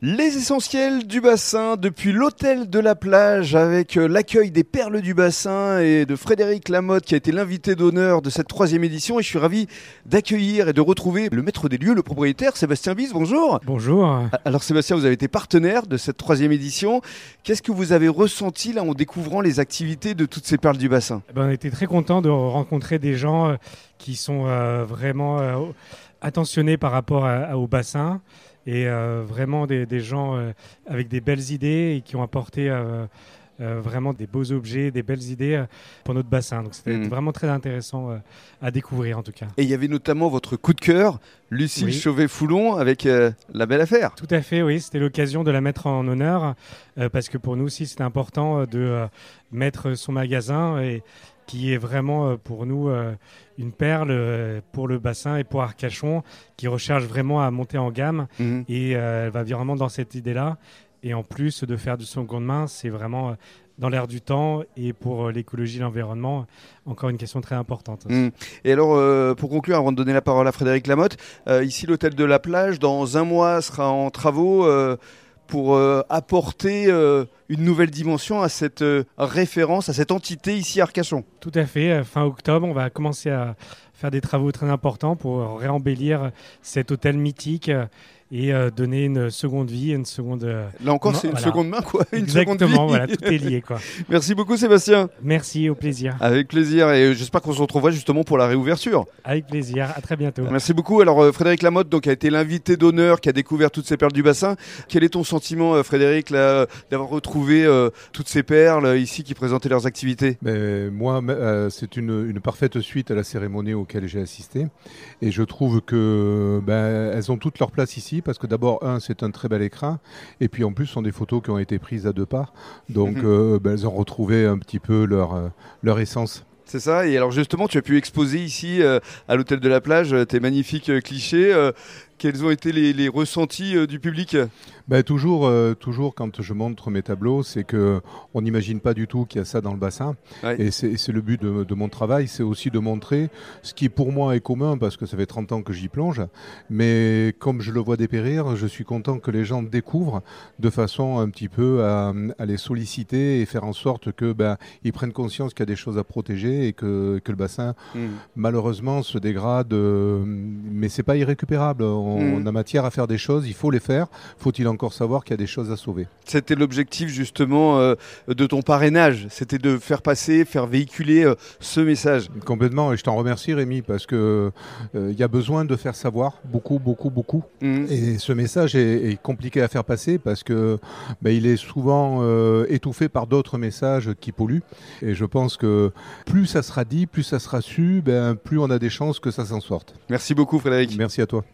Les essentiels du bassin depuis l'hôtel de la plage avec euh, l'accueil des perles du bassin et de Frédéric Lamotte qui a été l'invité d'honneur de cette troisième édition et je suis ravi d'accueillir et de retrouver le maître des lieux, le propriétaire Sébastien Bis. Bonjour. Bonjour. Alors Sébastien, vous avez été partenaire de cette troisième édition. Qu'est-ce que vous avez ressenti là en découvrant les activités de toutes ces perles du bassin? Eh ben, On était très content de rencontrer des gens euh, qui sont euh, vraiment attentionnés par rapport au bassin et euh, vraiment des, gens euh, avec des belles idées et qui ont apporté euh, vraiment des beaux objets, des belles idées pour notre bassin. Donc c'était mm. vraiment très intéressant à découvrir en tout cas. Et il y avait notamment votre coup de cœur, Lucille Chauvet-Foulon avec la belle affaire. Tout à fait, oui. C'était l'occasion de la mettre en honneur parce que pour nous aussi c'était important de mettre son magasin et qui est vraiment pour nous une perle euh, pour le bassin et pour Arcachon, qui recherche vraiment à monter en gamme. Mhm. Et euh, elle va vraiment dans cette idée-là. Et en plus de faire du seconde main, c'est vraiment euh, dans l'air du temps et pour l'écologie et l'environnement, encore une question très importante. Mhm. Et alors, pour conclure, avant de donner la parole à Frédéric Lamotte, ici l'hôtel de la plage, dans un mois, sera en travaux pour euh, apporter euh, une nouvelle dimension à cette euh, référence, à cette entité ici à Arcachon. Tout à fait. Fin octobre, on va commencer à faire des travaux très importants pour réembellir cet hôtel mythique et euh, donner une seconde vie, une seconde. Euh, Là encore, c'est une seconde main, quoi. Une Exactement, voilà, tout est lié, quoi. Merci beaucoup, Sébastien. Merci, au plaisir. Avec plaisir, et j'espère qu'on se retrouvera justement pour la réouverture. Avec plaisir, à très bientôt. Merci beaucoup. Alors, euh, Frédéric Lamotte donc, a été l'invité d'honneur qui a découvert toutes ces perles du bassin. Quel est ton sentiment, Frédéric, d'avoir retrouvé toutes ces perles ici qui présentaient leurs activités? Mais Moi, c'est une, une, parfaite suite à la cérémonie auquel j'ai assisté, et je trouve que ben, elles ont toute leur place ici parce que d'abord, un, c'est un très bel écran, et puis en plus, ce sont des photos qui ont été prises à deux parts, donc mhm. euh, ben, elles ont retrouvé un petit peu leur, euh, leur essence. C'est ça. Et alors justement, tu as pu exposer ici euh, à l'hôtel de la plage tes magnifiques clichés. Quels ont été les ressentis du public? Ben, toujours, euh, toujours quand je montre mes tableaux, c'est que on n'imagine pas du tout qu'il y a ça dans le bassin. Et c'est le but de, mon travail, c'est aussi de montrer ce qui pour moi est commun parce que ça fait 30 ans que j'y plonge. Mais comme je le vois dépérir, je suis content que les gens découvrent de façon un petit peu à, les solliciter et faire en sorte que ben, ils prennent conscience qu'il y a des choses à protéger et que, que le bassin mmh. malheureusement se dégrade. Euh, mais c'est pas irrécupérable. On, mmh. on, a matière à faire des choses, il faut les faire. Faut-il en encore savoir qu'il y a des choses à sauver? C'était l'objectif justement euh, de ton parrainage, c'était de faire passer, faire véhiculer euh, ce message. Complètement, et je t'en remercie Rémi, parce que euh, il y a besoin de faire savoir beaucoup, beaucoup, beaucoup. Mhm. Et ce message est, compliqué à faire passer parce que ben, il est souvent étouffé par d'autres messages qui polluent. Et je pense que plus ça sera dit, plus ça sera su, ben, plus on a des chances que ça s'en sorte. Merci beaucoup Frédéric. Merci à toi.